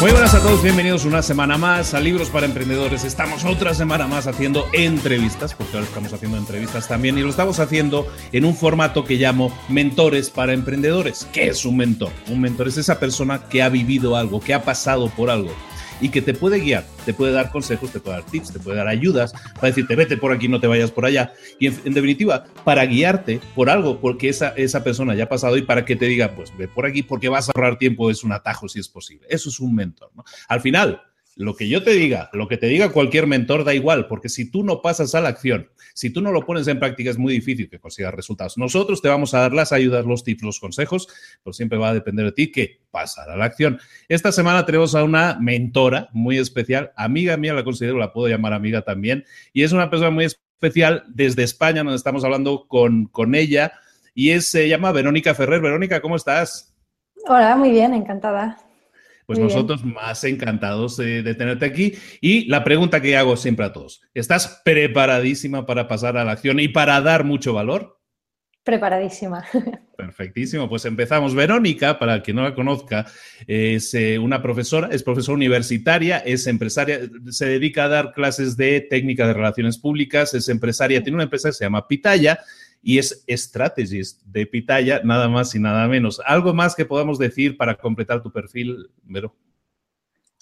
Muy buenas a todos, bienvenidos una semana más a Libros para Emprendedores. Estamos otra semana más haciendo entrevistas, porque ahora estamos haciendo entrevistas también, y lo estamos haciendo en un formato que llamo Mentores para Emprendedores. ¿Qué es un mentor? Un mentor es esa persona que ha vivido algo, que ha pasado por algo y que te puede guiar, te puede dar consejos, te puede dar tips, te puede dar ayudas para decirte vete por aquí, no te vayas por allá. Y en, definitiva, para guiarte por algo, porque esa, esa persona ya ha pasado y para que te diga, pues ve por aquí porque vas a ahorrar tiempo, es un atajo si es posible. Eso es un mentor. ¿no? Al final, lo que yo te diga, lo que te diga cualquier mentor da igual, porque si tú no pasas a la acción, si tú no lo pones en práctica, es muy difícil que consigas resultados. Nosotros te vamos a dar las ayudas, los tips, los consejos, pero siempre va a depender de ti que pasar a la acción. Esta semana tenemos a una mentora muy especial, amiga mía, la considero, la puedo llamar amiga también, y es una persona muy especial desde España, donde estamos hablando con, con ella, y es, se llama Verónica Ferrer. Verónica, ¿cómo estás? Hola, muy bien, encantada. Pues nosotros más encantados de, tenerte aquí. Y la pregunta que hago siempre a todos, ¿estás preparadísima para pasar a la acción y para dar mucho valor? Preparadísima. Perfectísimo, pues empezamos. Verónica, para quien no la conozca, es eh, una profesora, es profesora universitaria, es empresaria, se dedica a dar clases de técnica de relaciones públicas, es empresaria, tiene una empresa que se llama Pitaya y es Strategist de Pitaya, nada más y nada menos. ¿Algo más que podamos decir para completar tu perfil, Vero?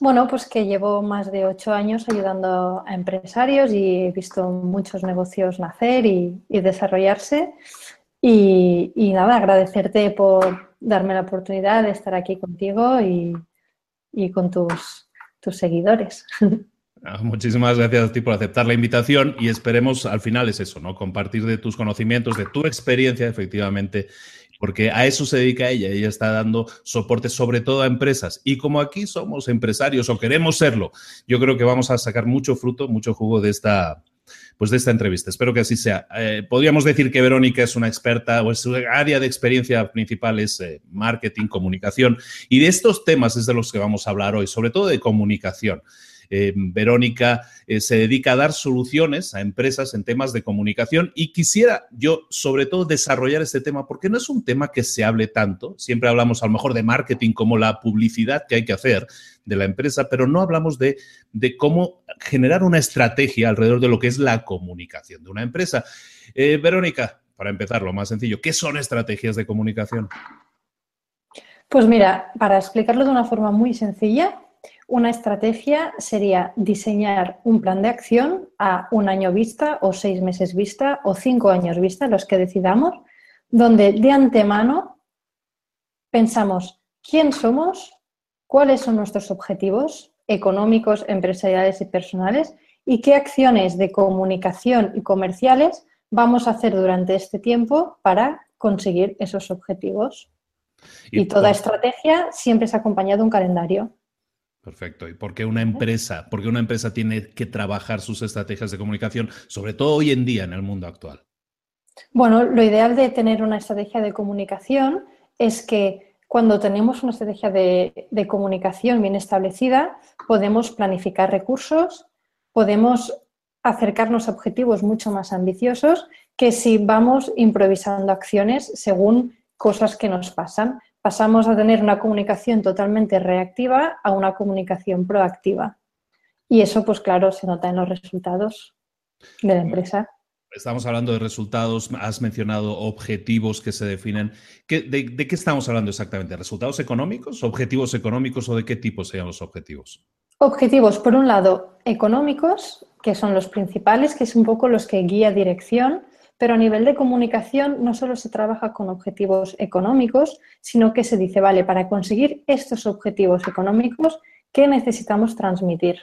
Bueno, pues que llevo más de ocho años ayudando a empresarios y he visto muchos negocios nacer y, desarrollarse. Y, nada, agradecerte por darme la oportunidad de estar aquí contigo y, con tus, tus seguidores. Ah, muchísimas gracias a ti por aceptar la invitación y esperemos al final es eso, ¿no? Compartir de tus conocimientos, de tu experiencia, efectivamente, porque a eso se dedica ella. Ella está dando soporte sobre todo a empresas. Y como aquí somos empresarios o queremos serlo, yo creo que vamos a sacar mucho fruto, mucho jugo de esta, pues de esta entrevista. Espero que así sea. Eh, podríamos decir que Verónica es una experta o su área de experiencia principal es eh, marketing, comunicación. Y de estos temas es de los que vamos a hablar hoy, sobre todo de comunicación. Eh, Verónica eh, se dedica a dar soluciones a empresas en temas de comunicación y quisiera yo sobre todo desarrollar este tema porque no es un tema que se hable tanto. Siempre hablamos a lo mejor de marketing como la publicidad que hay que hacer de la empresa, pero no hablamos de, de cómo generar una estrategia alrededor de lo que es la comunicación de una empresa. Eh, Verónica, para empezar, lo más sencillo, ¿qué son estrategias de comunicación? Pues mira, para explicarlo de una forma muy sencilla, una estrategia sería diseñar un plan de acción a un año vista o seis meses vista o cinco años vista, los que decidamos, donde de antemano pensamos quién somos, cuáles son nuestros objetivos económicos, empresariales y personales y qué acciones de comunicación y comerciales vamos a hacer durante este tiempo para conseguir esos objetivos. Y, toda estrategia siempre se ha acompañado de un calendario. Perfecto. ¿Y por qué una empresa? ¿Por una empresa tiene que trabajar sus estrategias de comunicación, sobre todo hoy en día en el mundo actual? Bueno, lo ideal de tener una estrategia de comunicación es que cuando tenemos una estrategia de, de comunicación bien establecida, podemos planificar recursos, podemos acercarnos a objetivos mucho más ambiciosos que si vamos improvisando acciones según cosas que nos pasan. Pasamos a tener una comunicación totalmente reactiva a una comunicación proactiva. Y eso, pues claro, se nota en los resultados de la empresa. Estamos hablando de resultados, has mencionado objetivos que se definen. de, de, qué estamos hablando exactamente? ¿Resultados económicos, objetivos económicos o de qué tipo serían los objetivos? Objetivos, por un lado, económicos, que son los principales, que es un poco los que guía dirección, pero a nivel de comunicación no solo se trabaja con objetivos económicos, sino que se dice, vale, para conseguir estos objetivos económicos, ¿qué necesitamos transmitir?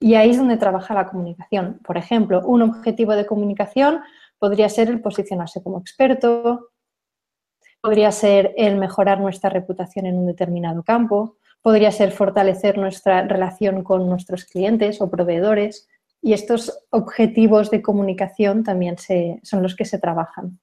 Y ahí es donde trabaja la comunicación. Por ejemplo, un objetivo de comunicación podría ser el posicionarse como experto, podría ser el mejorar nuestra reputación en un determinado campo, podría ser fortalecer nuestra relación con nuestros clientes o proveedores. Y estos objetivos de comunicación también se, son los que se trabajan.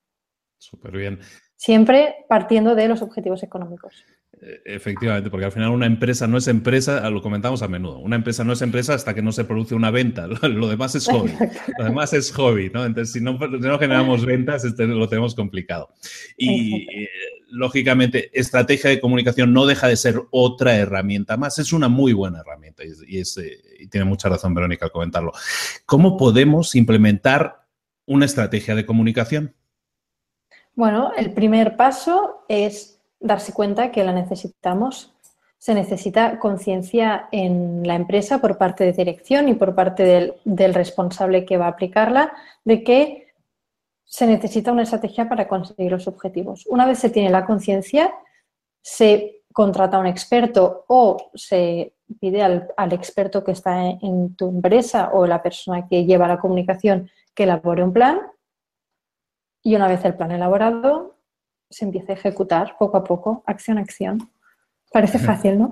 Súper bien. Siempre partiendo de los objetivos económicos. Eh, efectivamente, porque al final una empresa no es empresa, lo comentamos a menudo, una empresa no es empresa hasta que no se produce una venta, lo, demás es hobby, lo demás es hobby, ¿no? Entonces, si no, generamos ventas, este, lo tenemos complicado. Y eh, lógicamente, estrategia de comunicación no deja de ser otra herramienta más, es una muy buena herramienta y, es, eh, tiene mucha razón Verónica al comentarlo. ¿Cómo podemos implementar una estrategia de comunicación? Bueno, el primer paso es darse cuenta que la necesitamos. Se necesita conciencia en la empresa por parte de dirección y por parte del, responsable que va a aplicarla de que se necesita una estrategia para conseguir los objetivos. Una vez se tiene la conciencia, se contrata a un experto o se pide al, al, experto que está en tu empresa o la persona que lleva la comunicación que elabore un plan. Y una vez el plan elaborado, se empieza a ejecutar poco a poco, acción a acción. Parece fácil, ¿no?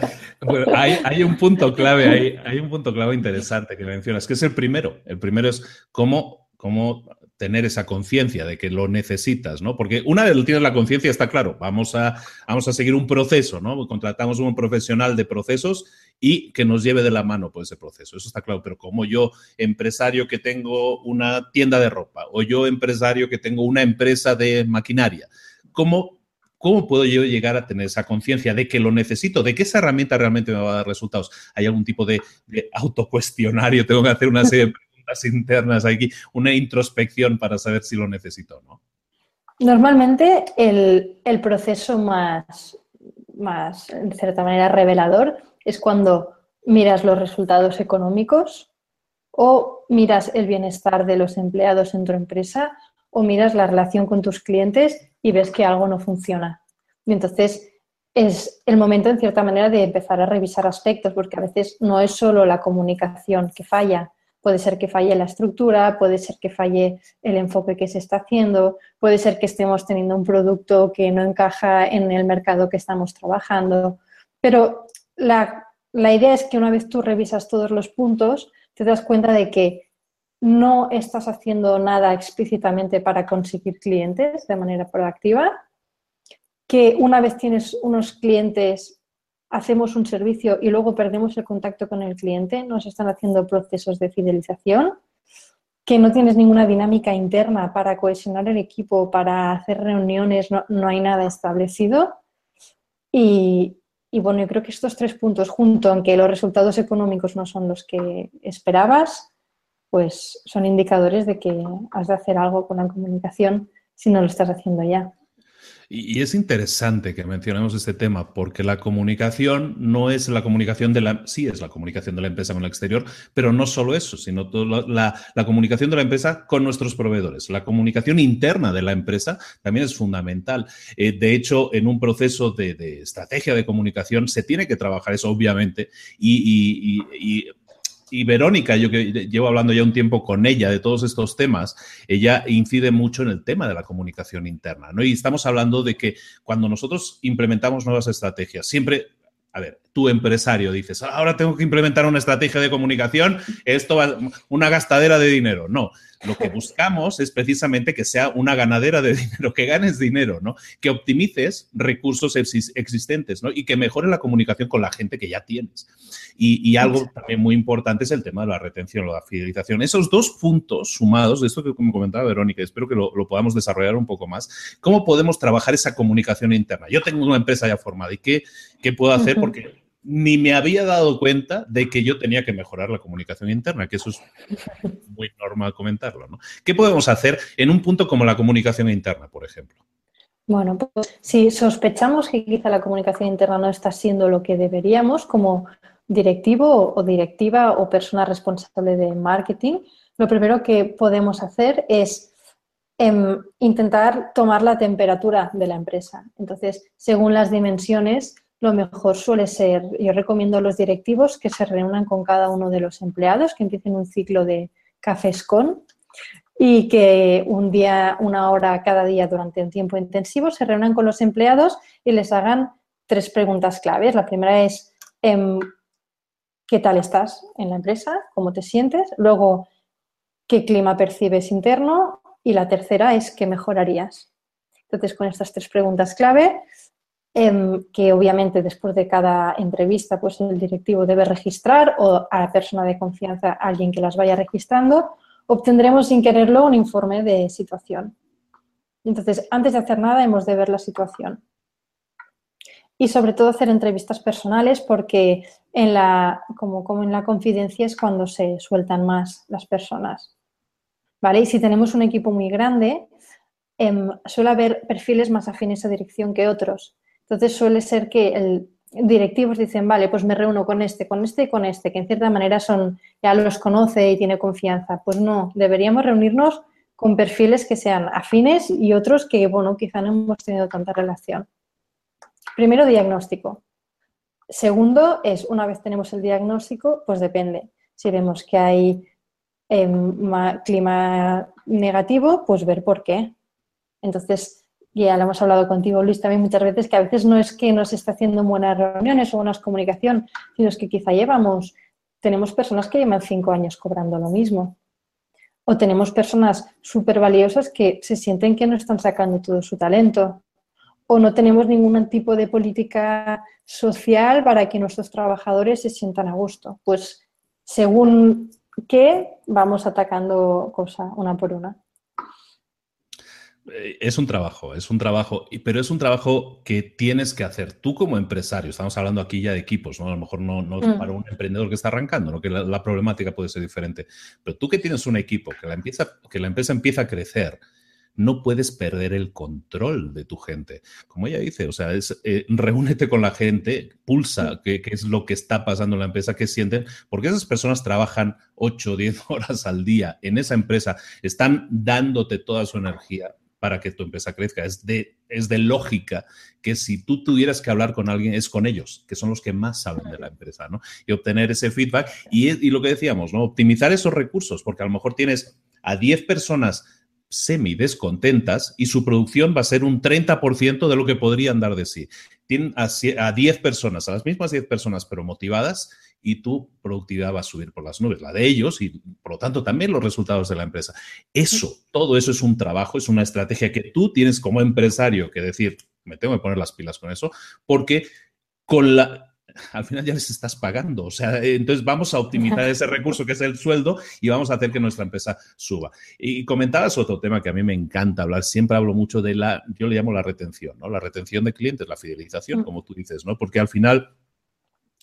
hay, un punto clave, hay, hay, un punto clave interesante que mencionas, que es el primero. El primero es cómo, cómo tener esa conciencia de que lo necesitas, ¿no? Porque una vez tienes la conciencia, está claro, vamos a, vamos a seguir un proceso, ¿no? Contratamos un profesional de procesos y que nos lleve de la mano por ese proceso, eso está claro, pero como yo, empresario que tengo una tienda de ropa o yo, empresario que tengo una empresa de maquinaria, ¿cómo, cómo puedo yo llegar a tener esa conciencia de que lo necesito, de que esa herramienta realmente me va a dar resultados? ¿Hay algún tipo de, de autocuestionario? ¿Tengo que hacer una serie de internas aquí, una introspección para saber si lo necesito no. Normalmente el, proceso más, más, en cierta manera, revelador es cuando miras los resultados económicos o miras el bienestar de los empleados en tu empresa o miras la relación con tus clientes y ves que algo no funciona. Y entonces es el momento, en cierta manera, de empezar a revisar aspectos, porque a veces no es solo la comunicación que falla, Puede ser que falle la estructura, puede ser que falle el enfoque que se está haciendo, puede ser que estemos teniendo un producto que no encaja en el mercado que estamos trabajando. Pero la, idea es que una vez tú revisas todos los puntos, te das cuenta de que no estás haciendo nada explícitamente para conseguir clientes de manera proactiva, que una vez tienes unos clientes hacemos un servicio y luego perdemos el contacto con el cliente, no se están haciendo procesos de fidelización, que no tienes ninguna dinámica interna para cohesionar el equipo, para hacer reuniones, no, hay nada establecido. Y, bueno, yo creo que estos tres puntos, junto, aunque los resultados económicos no son los que esperabas, pues son indicadores de que has de hacer algo con la comunicación si no lo estás haciendo ya. Y, es interesante que mencionemos este tema porque la comunicación no es la comunicación de la, sí es la comunicación de la empresa con el exterior, pero no solo eso, sino toda la, comunicación de la empresa con nuestros proveedores. La comunicación interna de la empresa también es fundamental. Eh, de hecho, en un proceso de, estrategia de comunicación se tiene que trabajar eso, obviamente, y, y y Verónica, yo que llevo hablando ya un tiempo con ella de todos estos temas, ella incide mucho en el tema de la comunicación interna, ¿no? Y estamos hablando de que cuando nosotros implementamos nuevas estrategias, siempre a ver, tu empresario dices, ahora tengo que implementar una estrategia de comunicación, esto va una gastadera de dinero. No, lo que buscamos es precisamente que sea una ganadera de dinero, que ganes dinero, ¿no? Que optimices recursos existentes, ¿no? Y que mejore la comunicación con la gente que ya tienes. Y, algo también muy importante es el tema de la retención, la fidelización. Esos dos puntos sumados, de esto que me comentaba Verónica, espero que lo, lo podamos desarrollar un poco más, ¿cómo podemos trabajar esa comunicación interna? Yo tengo una empresa ya formada y ¿qué, qué puedo hacer? Porque ni me había dado cuenta de que yo tenía que mejorar la comunicación interna, que eso es muy normal comentarlo. ¿no? ¿Qué podemos hacer en un punto como la comunicación interna, por ejemplo? Bueno, pues si sospechamos que quizá la comunicación interna no está siendo lo que deberíamos como directivo o directiva o persona responsable de marketing, lo primero que podemos hacer es em, intentar tomar la temperatura de la empresa. Entonces, según las dimensiones, lo mejor suele ser, yo recomiendo a los directivos que se reúnan con cada uno de los empleados, que empiecen un ciclo de cafés con y que un día, una hora cada día durante un tiempo intensivo se reúnan con los empleados y les hagan tres preguntas claves. La primera es, em, ¿qué tal estás en la empresa? ¿Cómo te sientes? Luego, ¿qué clima percibes interno? Y la tercera es, ¿qué mejorarías? Entonces, con estas tres preguntas clave, Em, que obviamente después de cada entrevista pues el directivo debe registrar o a la persona de confianza alguien que las vaya registrando, obtendremos sin quererlo un informe de situación. Entonces, antes de hacer nada hemos de ver la situación. Y sobre todo hacer entrevistas personales porque en la, como, como en la confidencia es cuando se sueltan más las personas. ¿Vale? Y si tenemos un equipo muy grande, em, suele haber perfiles más afines a dirección que otros. Entonces suele ser que el directivos dicen, vale, pues me reúno con este, con este y con este, que en cierta manera son, ya los conoce y tiene confianza. Pues no, deberíamos reunirnos con perfiles que sean afines y otros que, bueno, quizá no hemos tenido tanta relación. Primero, diagnóstico. Segundo es, una vez tenemos el diagnóstico, pues depende. Si vemos que hay em, clima negativo, pues ver por qué. Entonces, ya lo hemos hablado contigo, Luis, también muchas veces, que a veces no es que nos esté haciendo buenas reuniones o buenas comunicación, sino es que quizá llevamos, tenemos personas que llevan cinco años cobrando lo mismo. O tenemos personas súper valiosas que se sienten que no están sacando todo su talento. O no tenemos ningún tipo de política social para que nuestros trabajadores se sientan a gusto. Pues según qué, vamos atacando cosa una por una. Eh, es un trabajo, es un trabajo, pero es un trabajo que tienes que hacer tú como empresario. Estamos hablando aquí ya de equipos, ¿no? A lo mejor no, no mm. para un emprendedor que está arrancando, ¿no? Que la, problemática puede ser diferente. Pero tú que tienes un equipo, que la, empieza, que la empresa empieza a crecer, no puedes perder el control de tu gente. Como ella dice, o sea, es, eh, reúnete con la gente, pulsa mm. qué, qué, es lo que está pasando en la empresa, qué sienten, porque esas personas trabajan 8 o 10 horas al día en esa empresa, están dándote toda su energía para que tu empresa crezca. Es de, es de lógica que si tú tuvieras que hablar con alguien, es con ellos, que son los que más saben de la empresa, ¿no? Y obtener ese feedback y, y lo que decíamos, ¿no? Optimizar esos recursos, porque a lo mejor tienes a 10 personas semi descontentas y su producción va a ser un 30% de lo que podrían dar de sí. Tienen a, a 10 personas, a las mismas 10 personas, pero motivadas, y tu productividad va a subir por las nubes, la de ellos y por lo tanto también los resultados de la empresa. Eso, todo eso es un trabajo, es una estrategia que tú tienes como empresario que decir, me tengo que poner las pilas con eso, porque con la, al final ya les estás pagando. O sea, entonces vamos a optimizar ese recurso que es el sueldo y vamos a hacer que nuestra empresa suba. Y comentabas otro tema que a mí me encanta hablar, siempre hablo mucho de la, yo le llamo la retención, ¿no? La retención de clientes, la fidelización, mm. como tú dices, ¿no? Porque al final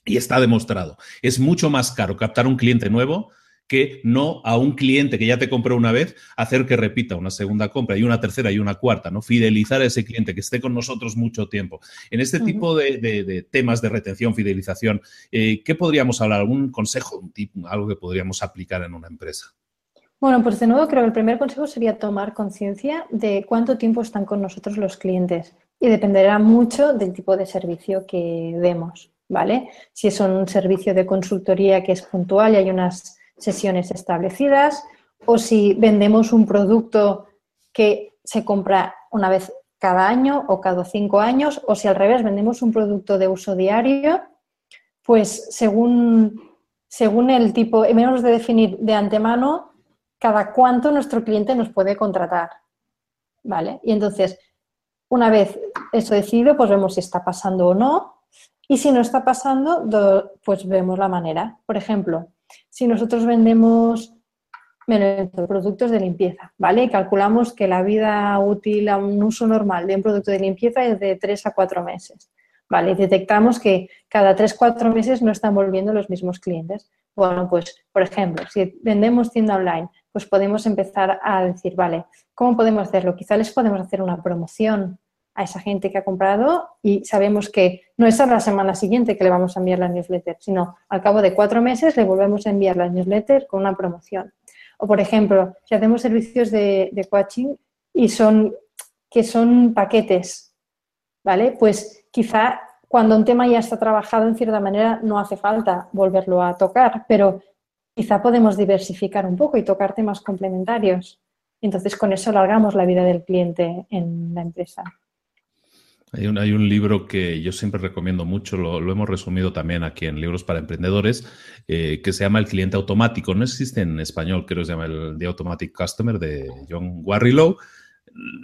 y está demostrado. Es mucho más caro captar un cliente nuevo que no a un cliente que ya te compró una vez, hacer que repita una segunda compra y una tercera y una cuarta, ¿no? Fidelizar a ese cliente que esté con nosotros mucho tiempo. En este tipo de, temas de retención, fidelización, eh, ¿qué podríamos hablar? ¿Algún consejo, un algo que podríamos aplicar en una empresa? Bueno, pues de nuevo creo que el primer consejo sería tomar conciencia de cuánto tiempo están con nosotros los clientes y dependerá mucho del tipo de servicio que demos, ¿vale? Si es un servicio de consultoría que es puntual y hay unas sesiones establecidas, o si vendemos un producto que se compra una vez cada año o cada cinco años, o si al revés vendemos un producto de uso diario, pues según, según el tipo, menos de definir de antemano cada cuánto nuestro cliente nos puede contratar. ¿Vale? Y entonces, una vez eso decidido, pues vemos si está pasando o no. Y si no está pasando, pues vemos la manera. Por ejemplo, si nosotros vendemos productos de limpieza, ¿vale? Calculamos que la vida útil a un uso normal de un producto de limpieza es de 3 a 4 meses, ¿vale? Detectamos que cada 3 4 meses no están volviendo los mismos clientes. Bueno, pues, por ejemplo, si vendemos tienda online, pues podemos empezar a decir, vale, ¿cómo podemos hacerlo? Quizá les podemos hacer una promoción a esa gente que ha comprado y sabemos que no es a la semana siguiente que le vamos a enviar la newsletter, sino al cabo de cuatro meses le volvemos a enviar la newsletter con una promoción. O, por ejemplo, si hacemos servicios de, de coaching y son que son paquetes, ¿vale? Pues quizá cuando un tema ya está trabajado en cierta manera no hace falta volverlo a tocar, pero quizá podemos diversificar un poco y tocar temas complementarios. Entonces, con eso alargamos la vida del cliente en la empresa. Hay un, hay un libro que yo siempre recomiendo mucho, lo, hemos resumido también aquí en Libros para Emprendedores, eh, que se llama El cliente automático. No existe en español, creo que se llama el The Automatic Customer de John Warrilow.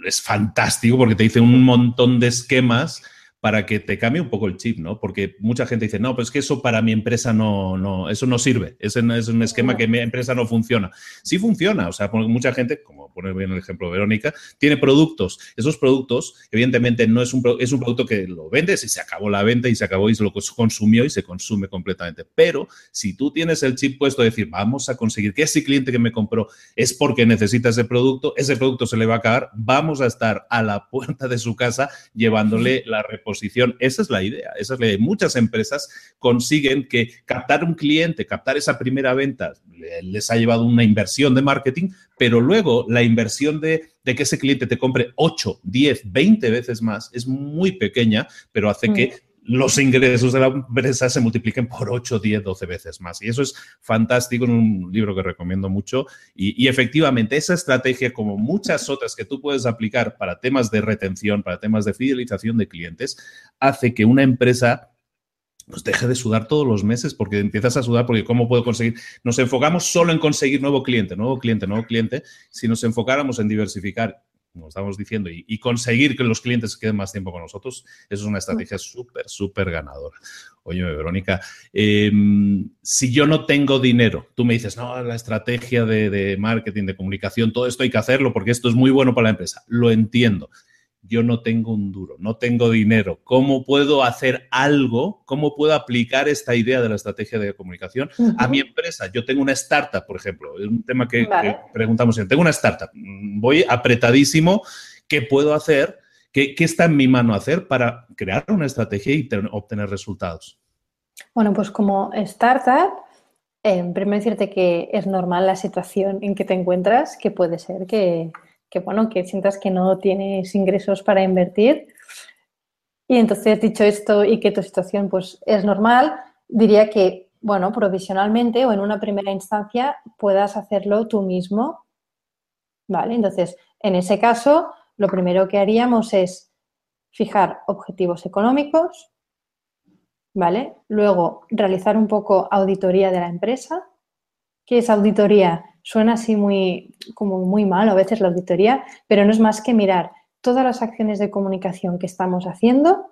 Es fantástico porque te dice un montón de esquemas para que te cambie un poco el chip, ¿no? Porque mucha gente dice, no, pues que eso para mi empresa no, no, eso no sirve, ese es un esquema que mi empresa no funciona. Sí funciona, o sea, mucha gente, como poner bien el ejemplo de Verónica, tiene productos. Esos productos, evidentemente, no es un, es un producto que lo vendes y se acabó la venta y se acabó y se lo consumió y se consume completamente. Pero si tú tienes el chip puesto de decir, vamos a conseguir que ese cliente que me compró es porque necesita ese producto, ese producto se le va a acabar, vamos a estar a la puerta de su casa llevándole la reposición esa es la idea. Esa es la idea. Muchas empresas consiguen que captar un cliente, captar esa primera venta, les ha llevado una inversión de marketing, pero luego la inversión de, que ese cliente te compre 8, 10, 20 veces más es muy pequeña, pero hace que mm los ingresos de la empresa se multipliquen por 8, 10, 12 veces más. Y eso es fantástico, en un libro que recomiendo mucho. Y, efectivamente, esa estrategia, como muchas otras que tú puedes aplicar para temas de retención, para temas de fidelización de clientes, hace que una empresa pues deje de sudar todos los meses porque empiezas a sudar porque cómo puedo conseguir, nos enfocamos solo en conseguir nuevo cliente, nuevo cliente, nuevo cliente, si nos enfocáramos en diversificar como estamos diciendo, y, conseguir que los clientes queden más tiempo con nosotros, eso es una estrategia súper, súper ganadora. Oye, Verónica, em, si yo no tengo dinero, tú me dices, no, la estrategia de, de marketing, de comunicación, todo esto hay que hacerlo porque esto es muy bueno para la empresa. Lo entiendo yo no tengo un duro, no tengo dinero. ¿Cómo puedo hacer algo? ¿Cómo puedo aplicar esta idea de la estrategia de comunicación a mi empresa? Yo tengo una startup, por ejemplo, es un tema que, preguntamos siempre. Tengo una startup, voy apretadísimo, ¿qué puedo hacer? ¿Qué, está en mi mano hacer para crear una estrategia y obtener resultados? Bueno, pues como startup, eh, primero decirte que es normal la situación en que te encuentras, que puede ser que que bueno, que sientas que no tienes ingresos para invertir. Y entonces, dicho esto y que tu situación pues es normal, diría que, bueno, provisionalmente o en una primera instancia puedas hacerlo tú mismo. ¿Vale? Entonces, en ese caso, lo primero que haríamos es fijar objetivos económicos, ¿vale? Luego, realizar un poco auditoría de la empresa. ¿Qué es auditoría? Suena así muy, como muy mal a veces la auditoría, pero no es más que mirar todas las acciones de comunicación que estamos haciendo.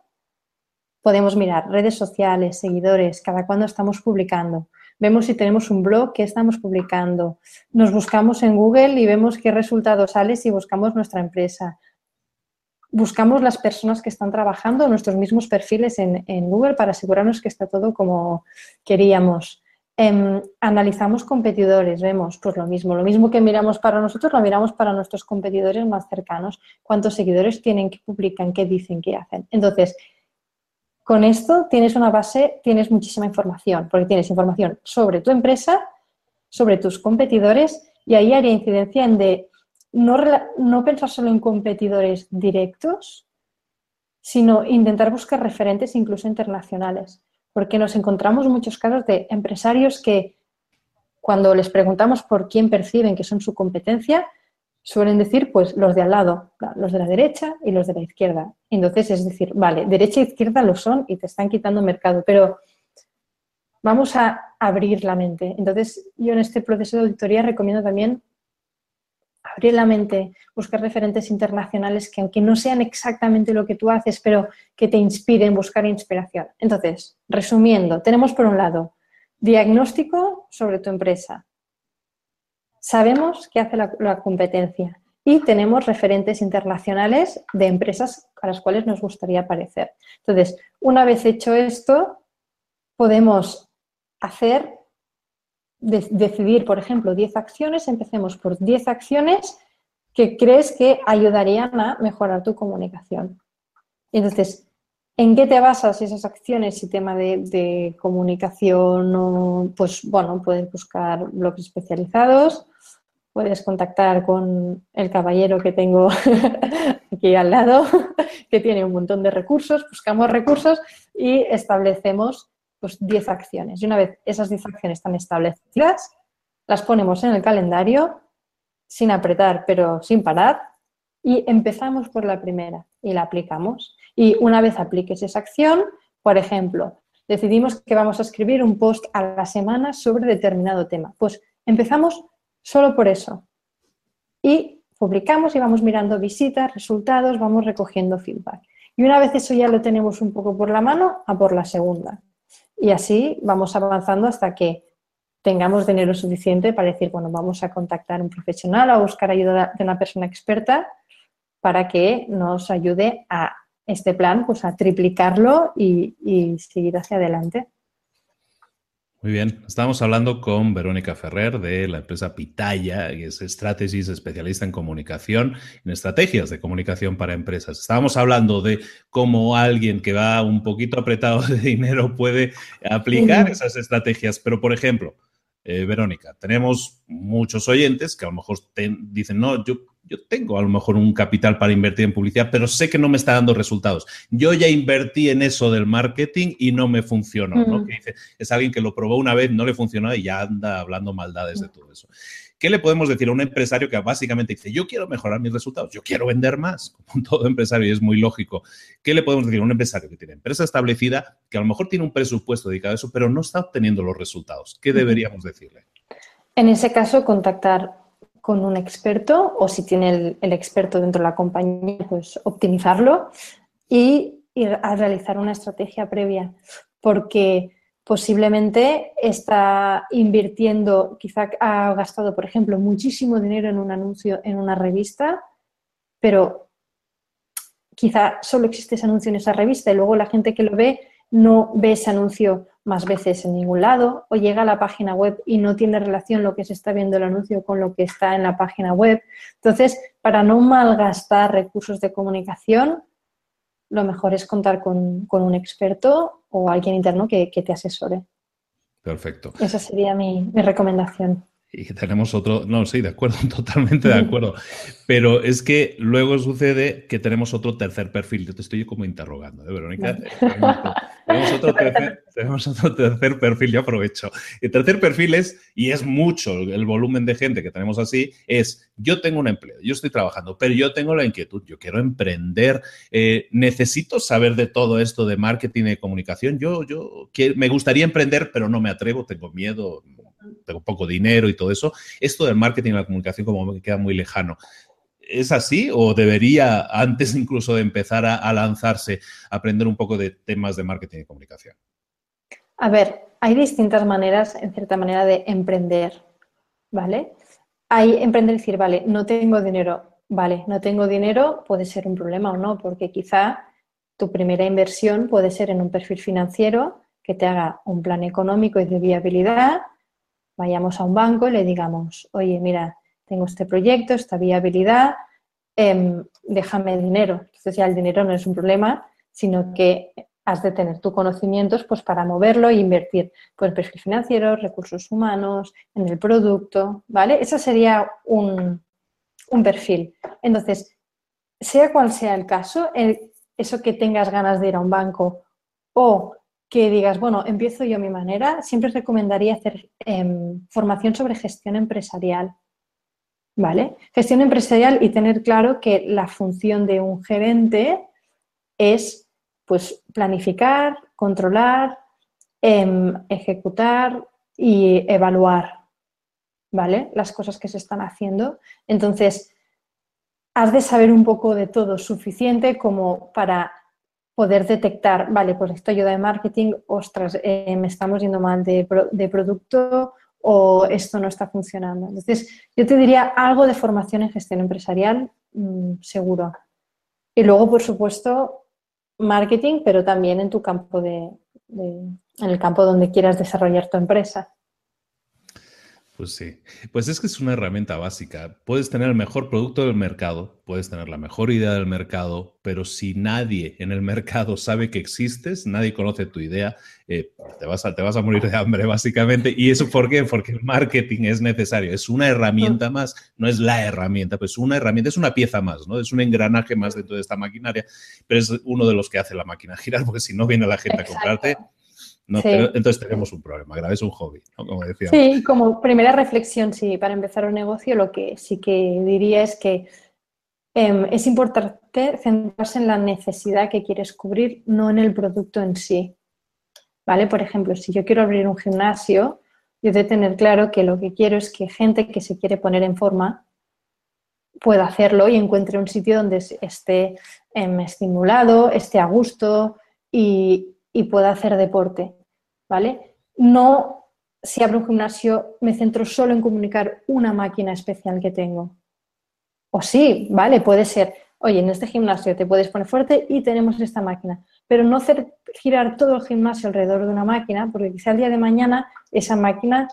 Podemos mirar redes sociales, seguidores, cada cuándo estamos publicando. Vemos si tenemos un blog, qué estamos publicando. Nos buscamos en Google y vemos qué resultado sale si buscamos nuestra empresa. Buscamos las personas que están trabajando, nuestros mismos perfiles en, en Google para asegurarnos que está todo como queríamos. Em, analizamos competidores, vemos pues lo mismo, lo mismo que miramos para nosotros, lo miramos para nuestros competidores más cercanos, cuántos seguidores tienen, qué publican, qué dicen, qué hacen. Entonces, con esto tienes una base, tienes muchísima información, porque tienes información sobre tu empresa, sobre tus competidores, y ahí haría incidencia en de no, no pensar solo en competidores directos, sino intentar buscar referentes incluso internacionales porque nos encontramos muchos casos de empresarios que cuando les preguntamos por quién perciben que son su competencia, suelen decir pues los de al lado, los de la derecha y los de la izquierda. Entonces es decir, vale, derecha e izquierda lo son y te están quitando mercado, pero vamos a abrir la mente. Entonces yo en este proceso de auditoría recomiendo también abrir la mente, buscar referentes internacionales que aunque no sean exactamente lo que tú haces, pero que te inspiren, buscar inspiración. Entonces, resumiendo, tenemos por un lado diagnóstico sobre tu empresa. Sabemos qué hace la, competencia y tenemos referentes internacionales de empresas a las cuales nos gustaría aparecer. Entonces, una vez hecho esto, podemos hacer decidir, por ejemplo, 10 acciones, empecemos por 10 acciones que crees que ayudarían a mejorar tu comunicación. Entonces, ¿en qué te basas esas acciones y tema de, comunicación? O, pues bueno, puedes buscar blogs especializados, puedes contactar con el caballero que tengo aquí al lado, que tiene un montón de recursos, buscamos recursos y establecemos pues 10 acciones. Y una vez esas 10 acciones están establecidas, las ponemos en el calendario sin apretar, pero sin parar, y empezamos por la primera y la aplicamos. Y una vez apliques esa acción, por ejemplo, decidimos que vamos a escribir un post a la semana sobre determinado tema. Pues empezamos solo por eso. Y publicamos y vamos mirando visitas, resultados, vamos recogiendo feedback. Y una vez eso ya lo tenemos un poco por la mano, a por la segunda. Y así vamos avanzando hasta que tengamos dinero suficiente para decir, bueno, vamos a contactar a un profesional o a buscar ayuda de una persona experta para que nos ayude a este plan, pues a triplicarlo y, y seguir hacia adelante. Muy bien, estamos hablando con Verónica Ferrer de la empresa Pitaya, que es Strategies, especialista en comunicación, en estrategias de comunicación para empresas. Estábamos hablando de cómo alguien que va un poquito apretado de dinero puede aplicar esas estrategias, pero por ejemplo, eh, Verónica, tenemos muchos oyentes que a lo mejor dicen, no, yo yo tengo a lo mejor un capital para invertir en publicidad, pero sé que no me está dando resultados. Yo ya invertí en eso del marketing y no me funcionó, ¿no? Que dice, es alguien que lo probó una vez, no le funcionó y ya anda hablando maldades de todo eso. ¿Qué le podemos decir a un empresario que básicamente dice, yo quiero mejorar mis resultados, yo quiero vender más, como todo empresario, y es muy lógico? ¿Qué le podemos decir a un empresario que tiene empresa establecida, que a lo mejor tiene un presupuesto dedicado a eso, pero no está obteniendo los resultados? ¿Qué deberíamos decirle? En ese caso, contactar con un experto o si tiene el, experto dentro de la compañía, pues optimizarlo y ir a realizar una estrategia previa, porque posiblemente está invirtiendo, quizá ha gastado, por ejemplo, muchísimo dinero en un anuncio en una revista, pero quizá solo existe ese anuncio en esa revista y luego la gente que lo ve no ve ese anuncio más veces en ningún lado o llega a la página web y no tiene relación lo que se está viendo el anuncio con lo que está en la página web. Entonces, para no malgastar recursos de comunicación, lo mejor es contar con, un experto o alguien interno que, te asesore. Perfecto. Esa sería mi recomendación. Y tenemos otro, no, sí, de acuerdo, totalmente de acuerdo. Pero es que luego sucede que tenemos otro tercer perfil. Yo te estoy como interrogando, ¿eh, Verónica? Tenemos otro, tercer, tenemos otro tercer perfil, yo aprovecho. El tercer perfil es, y es mucho el volumen de gente que tenemos así, es yo tengo un empleo, yo estoy trabajando, pero yo tengo la inquietud, yo quiero emprender, eh, necesito saber de todo esto de marketing y comunicación. Yo, yo me gustaría emprender, pero no me atrevo, tengo miedo, tengo poco dinero y todo eso, esto del marketing y la comunicación como me queda muy lejano. ¿Es así o debería, antes incluso de empezar a, lanzarse, aprender un poco de temas de marketing y comunicación? A ver, hay distintas maneras, en cierta manera, de emprender, ¿vale? Hay emprender decir, vale, no tengo dinero, vale, no tengo dinero, puede ser un problema o no, porque quizá tu primera inversión puede ser en un perfil financiero que te haga un plan económico y de viabilidad, vayamos a un banco y le digamos, oye, mira, tengo este proyecto, esta viabilidad, em, déjame dinero. Entonces ya el dinero no es un problema, sino que has de tener tus conocimientos pues, para moverlo e invertir pues, en perfil financiero, recursos humanos, en el producto, ¿vale? Ese sería un, un perfil. Entonces, sea cual sea el caso, eso que tengas ganas de ir a un banco o que digas, bueno, empiezo yo a mi manera, siempre recomendaría hacer em, formación sobre gestión empresarial. ¿Vale? Gestión empresarial y tener claro que la función de un gerente es pues planificar, controlar, em, ejecutar y evaluar, ¿vale? Las cosas que se están haciendo. Entonces, has de saber un poco de todo, suficiente como para poder detectar, vale, pues esto ayuda de marketing, ostras, eh, me estamos yendo mal de, producto o esto no está funcionando. Entonces, yo te diría algo de formación en gestión empresarial, mm, seguro. Y luego, por supuesto, marketing, pero también en tu campo de, en el campo donde quieras desarrollar tu empresa. Pues sí, pues es que es una herramienta básica. Puedes tener el mejor producto del mercado, puedes tener la mejor idea del mercado, pero si nadie en el mercado sabe que existes, nadie conoce tu idea, eh, te, vas a, te vas a morir de hambre básicamente. ¿Y eso por qué? Porque el marketing es necesario, es una herramienta más, no es la herramienta, pues una herramienta, es una pieza más, ¿no? Es un engranaje más dentro de esta maquinaria, pero es uno de los que hace la máquina girar, porque si no viene la gente a comprarte entonces tenemos un problema, grave es un hobby, Como decíamos. Sí, como primera reflexión, sí, para empezar un negocio, lo que sí que diría es que em, es importante centrarse en la necesidad que quieres cubrir, no en el producto en sí. ¿Vale? Por ejemplo, si yo quiero abrir un gimnasio, yo de tener claro que lo que quiero es que gente que se quiere poner en forma pueda hacerlo y encuentre un sitio donde esté em, estimulado, esté a gusto y, y pueda hacer deporte. ¿Vale? No, si abro un gimnasio, me centro solo en comunicar una máquina especial que tengo. O sí, ¿vale? Puede ser, oye, en este gimnasio te puedes poner fuerte y tenemos esta máquina, pero no hacer girar todo el gimnasio alrededor de una máquina, porque quizá el día de mañana esa máquina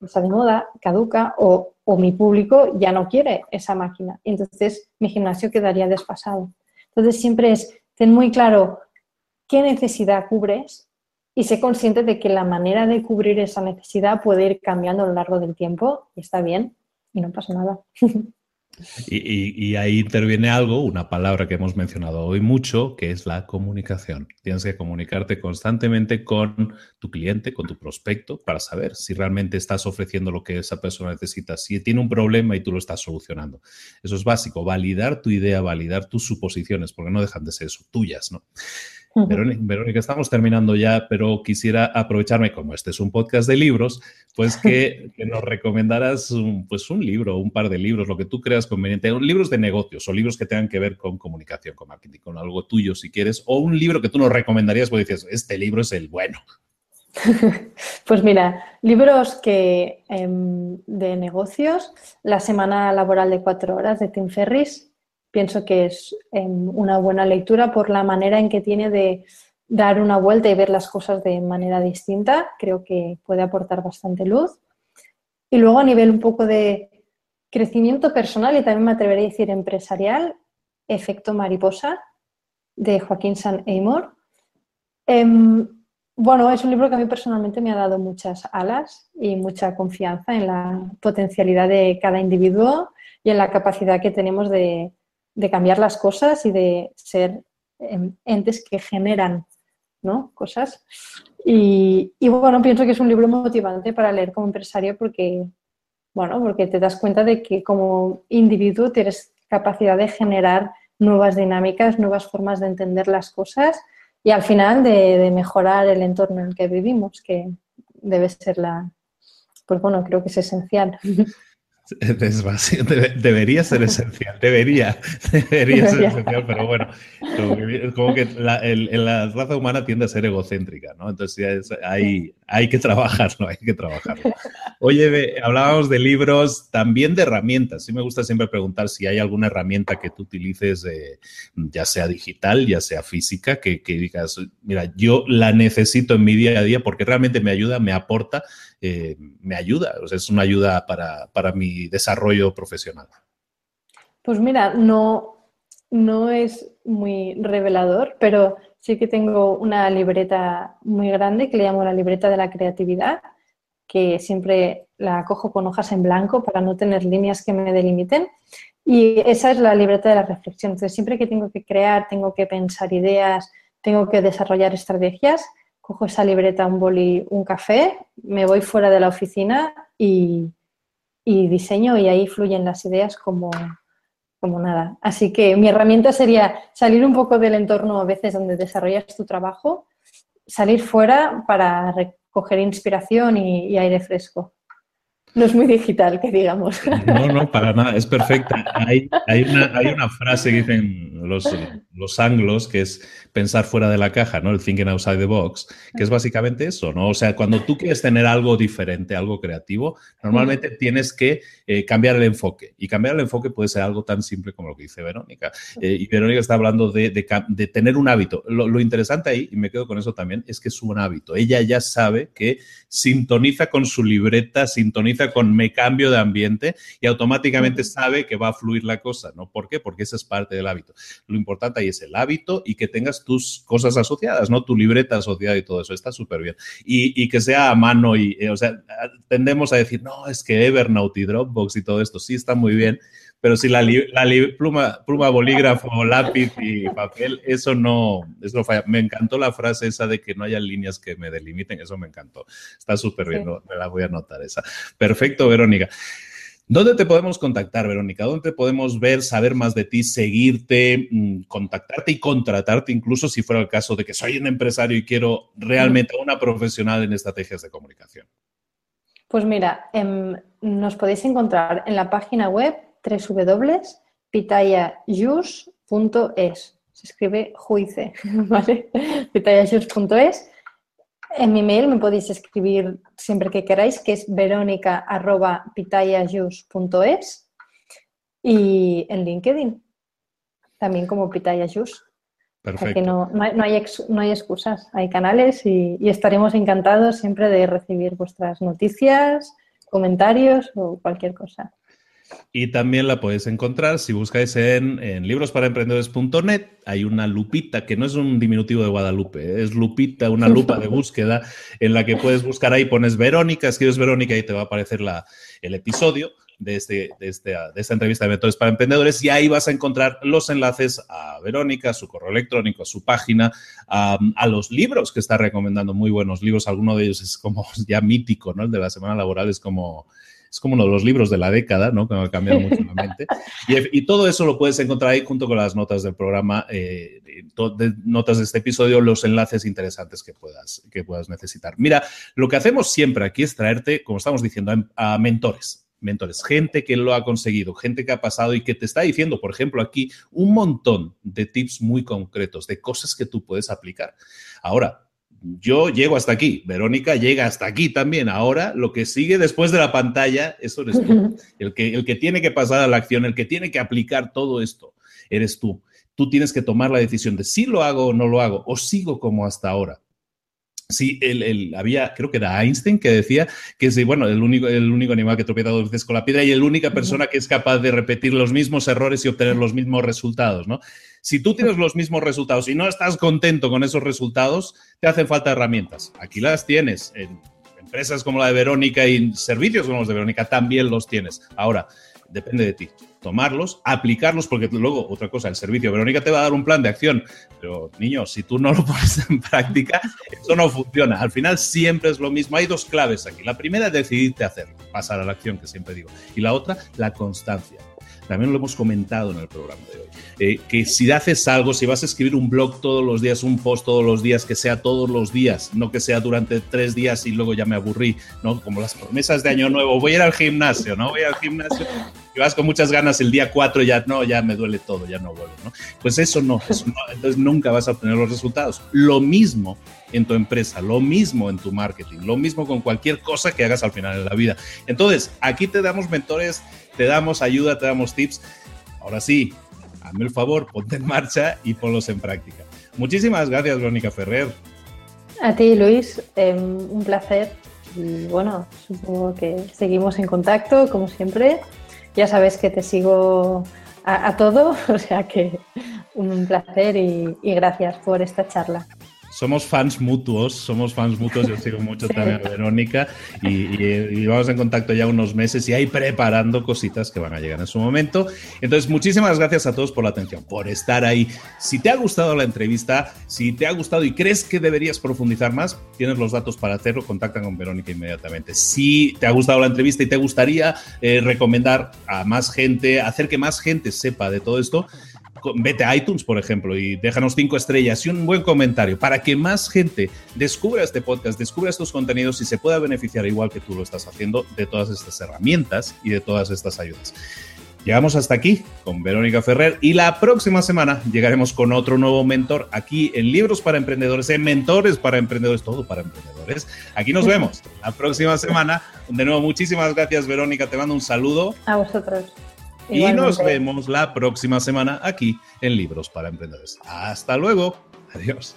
está de moda, caduca o, o mi público ya no quiere esa máquina. Entonces mi gimnasio quedaría desfasado. Entonces siempre es, ten muy claro qué necesidad cubres y sé consciente de que la manera de cubrir esa necesidad puede ir cambiando a lo largo del tiempo y está bien y no pasa nada. Y, ahí interviene algo, una palabra que hemos mencionado hoy mucho, que es la comunicación. Tienes que comunicarte constantemente con tu cliente, con tu prospecto, para saber si realmente estás ofreciendo lo que esa persona necesita, si tiene un problema y tú lo estás solucionando. Eso es básico, validar tu idea, validar tus suposiciones, porque no dejan de ser eso, tuyas, ¿no? Verónica, estamos terminando ya, pero quisiera aprovecharme, como este es un podcast de libros, pues que, nos recomendaras un, pues un libro, un par de libros, lo que tú creas conveniente, libros de negocios o libros que tengan que ver con comunicación, con marketing, con algo tuyo si quieres, o un libro que tú nos recomendarías porque dices, este libro es el bueno. Pues mira, libros que em, de negocios, La semana laboral de cuatro horas de Tim Ferris, pienso que es em, una buena lectura por la manera en que tiene de dar una vuelta y ver las cosas de manera distinta. Creo que puede aportar bastante luz. Y luego a nivel un poco de crecimiento personal y también me atrevería a decir empresarial, Efecto Mariposa de Joaquín San Amor. Em, bueno, es un libro que a mí personalmente me ha dado muchas alas y mucha confianza en la potencialidad de cada individuo y en la capacidad que tenemos de, de cambiar las cosas y de ser em, entes que generan ¿no? cosas. Y, bueno, pienso que es un libro motivante para leer como empresario porque, bueno, porque te das cuenta de que como individuo tienes capacidad de generar nuevas dinámicas, nuevas formas de entender las cosas y al final de, de mejorar el entorno en el que vivimos, que debe ser la, pues bueno, creo que es esencial. debería ser esencial, debería, debería ser esencial, pero bueno, como que, la, raza humana tiende a ser egocéntrica, ¿no? Entonces hay, hay que trabajarlo, hay que trabajarlo. Oye, hablábamos de libros, también de herramientas. Sí me gusta siempre preguntar si hay alguna herramienta que tú utilices, ya sea digital, ya sea física, que, digas, mira, yo la necesito en mi día a día porque realmente me ayuda, me aporta, eh, me ayuda. O sea, es una ayuda para, para mi desarrollo profesional. Pues mira, no, no es muy revelador, pero sí que tengo una libreta muy grande que le llamo la libreta de la creatividad, que siempre la cojo con hojas en blanco para no tener líneas que me delimiten. Y esa es la libreta de la reflexión. Entonces, siempre que tengo que crear, tengo que pensar ideas, tengo que desarrollar estrategias, cojo esa libreta, un boli, un café, me voy fuera de la oficina y, y diseño y ahí fluyen las ideas como, como nada. Así que mi herramienta sería salir un poco del entorno a veces donde desarrollas tu trabajo, salir fuera para recoger inspiración y, aire fresco. No es muy digital, que digamos. No, no, para nada, es perfecta. Hay, una, frase que dicen los, los anglos que es pensar fuera de la caja, ¿no? El thinking outside the box, que es básicamente eso, ¿no? O sea, cuando tú quieres tener algo diferente, algo creativo, normalmente tienes que eh, cambiar el enfoque. Y cambiar el enfoque puede ser algo tan simple como lo que dice Verónica. Eh, y Verónica está hablando de, de, tener un hábito. Lo, interesante ahí, y me quedo con eso también, es que es un hábito. Ella ya sabe que sintoniza con su libreta, sintoniza con me cambio de ambiente y automáticamente sabe que va a fluir la cosa, ¿no? ¿Por qué? Porque esa es parte del hábito. Lo importante ahí es el hábito y que tengas tus cosas asociadas, ¿no? Tu libreta asociada y todo eso, está súper bien. Y, que sea a mano y, eh, o sea, tendemos a decir, no, es que Evernote y Dropbox y todo esto sí está muy bien, pero si la, la pluma, pluma, bolígrafo, lápiz y papel, eso no, eso falla. Me encantó la frase esa de que no haya líneas que me delimiten, eso me encantó. Está súper bien, me la voy a anotar esa. Perfecto, Verónica. ¿Dónde te podemos contactar, Verónica? ¿Dónde te podemos ver, saber más de ti, seguirte, mm, contactarte y contratarte, incluso si fuera el caso de que soy un empresario y quiero realmente una profesional en estrategias de comunicación? Pues mira, em, nos podéis encontrar en la página web www.pitayayus.es. Se escribe juice, ¿vale? pitayayus.es en mi mail me podéis escribir siempre que queráis, que es veronica.pitayajus.es y en LinkedIn, también como pitayajus. Perfecto. no, no, hay, no, hay, excusas, hay canales y estaremos encantados siempre de recibir vuestras noticias, comentarios o cualquier cosa. Y también la podéis encontrar si buscáis en, en librosparaemprendedores.net. Hay una lupita, que no es un diminutivo de Guadalupe, es lupita, una lupa de búsqueda en la que puedes buscar ahí, pones Verónica, escribes Verónica y te va a aparecer la, el episodio de, este, de, este, de esta entrevista de Mentores para Emprendedores y ahí vas a encontrar los enlaces a Verónica, a su correo electrónico, a su página, a, a, los libros que está recomendando, muy buenos libros. Alguno de ellos es como ya mítico, ¿no? El de la semana laboral es como es como uno de los libros de la década, ¿no? Que me ha cambiado mucho la mente. Y, todo eso lo puedes encontrar ahí junto con las notas del programa, eh, notas de este episodio, los enlaces interesantes que puedas, que puedas necesitar. Mira, lo que hacemos siempre aquí es traerte, como estamos diciendo, a, mentores mentores, gente que lo ha conseguido, gente que ha pasado y que te está diciendo, por ejemplo, aquí un montón de tips muy concretos, de cosas que tú puedes aplicar. Ahora, yo llego hasta aquí, Verónica llega hasta aquí también. Ahora lo que sigue después de la pantalla, eso eres tú. El que, el que tiene que pasar a la acción, el que tiene que aplicar todo esto, eres tú. Tú tienes que tomar la decisión de si lo hago o no lo hago, o sigo como hasta ahora. Sí, el, había, creo que era Einstein que decía que es bueno, el único, el único animal que tropieza dos veces con la piedra y la única persona que es capaz de repetir los mismos errores y obtener los mismos resultados, ¿no? Si tú tienes los mismos resultados y no estás contento con esos resultados, te hacen falta herramientas. Aquí las tienes. En empresas como la de Verónica y servicios como los de Verónica también los tienes. Ahora, depende de ti. Tomarlos, aplicarlos, porque luego, otra cosa, el servicio, Verónica te va a dar un plan de acción, pero niño, si tú no lo pones en práctica, eso no funciona. Al final siempre es lo mismo. Hay dos claves aquí. La primera es decidirte hacer, pasar a la acción, que siempre digo. Y la otra, la constancia también lo hemos comentado en el programa de hoy, eh, que si haces algo, si vas a escribir un blog todos los días, un post todos los días, que sea todos los días, no que sea durante tres días y luego ya me aburrí, ¿no? Como las promesas de Año Nuevo, voy a ir al gimnasio, ¿no? Voy al gimnasio y vas con muchas ganas el día 4 ya no, ya me duele todo, ya no vuelvo, ¿no? Pues eso no, eso no, entonces nunca vas a obtener los resultados. Lo mismo en tu empresa, lo mismo en tu marketing, lo mismo con cualquier cosa que hagas al final de la vida. Entonces, aquí te damos mentores, te damos ayuda, te damos tips. Ahora sí, hazme el favor, ponte en marcha y ponlos en práctica. Muchísimas gracias, Verónica Ferrer. A ti, Luis, em, un placer. Y bueno, supongo que seguimos en contacto, como siempre. Ya sabes que te sigo a, todo, o sea que un placer y gracias por esta charla somos fans mutuos, somos fans mutuos, yo sigo mucho también a Verónica y, vamos en contacto ya unos meses y ahí preparando cositas que van a llegar en su momento. Entonces, muchísimas gracias a todos por la atención, por estar ahí. Si te ha gustado la entrevista, si te ha gustado y crees que deberías profundizar más, tienes los datos para hacerlo, contacta con Verónica inmediatamente. Si te ha gustado la entrevista y te gustaría eh, recomendar a más gente, hacer que más gente sepa de todo esto, vete a iTunes, por ejemplo, y déjanos cinco estrellas y un buen comentario para que más gente descubra este podcast, descubra estos contenidos y se pueda beneficiar igual que tú lo estás haciendo de todas estas herramientas y de todas estas ayudas. Llegamos hasta aquí con Verónica Ferrer y la próxima semana llegaremos con otro nuevo mentor aquí en Libros para Emprendedores, en Mentores para Emprendedores, todo para Emprendedores. Aquí nos vemos la próxima semana. De nuevo, muchísimas gracias Verónica, te mando un saludo. A vosotros. Y nos vemos la próxima semana aquí en Libros para Emprendedores. Hasta luego. Adiós.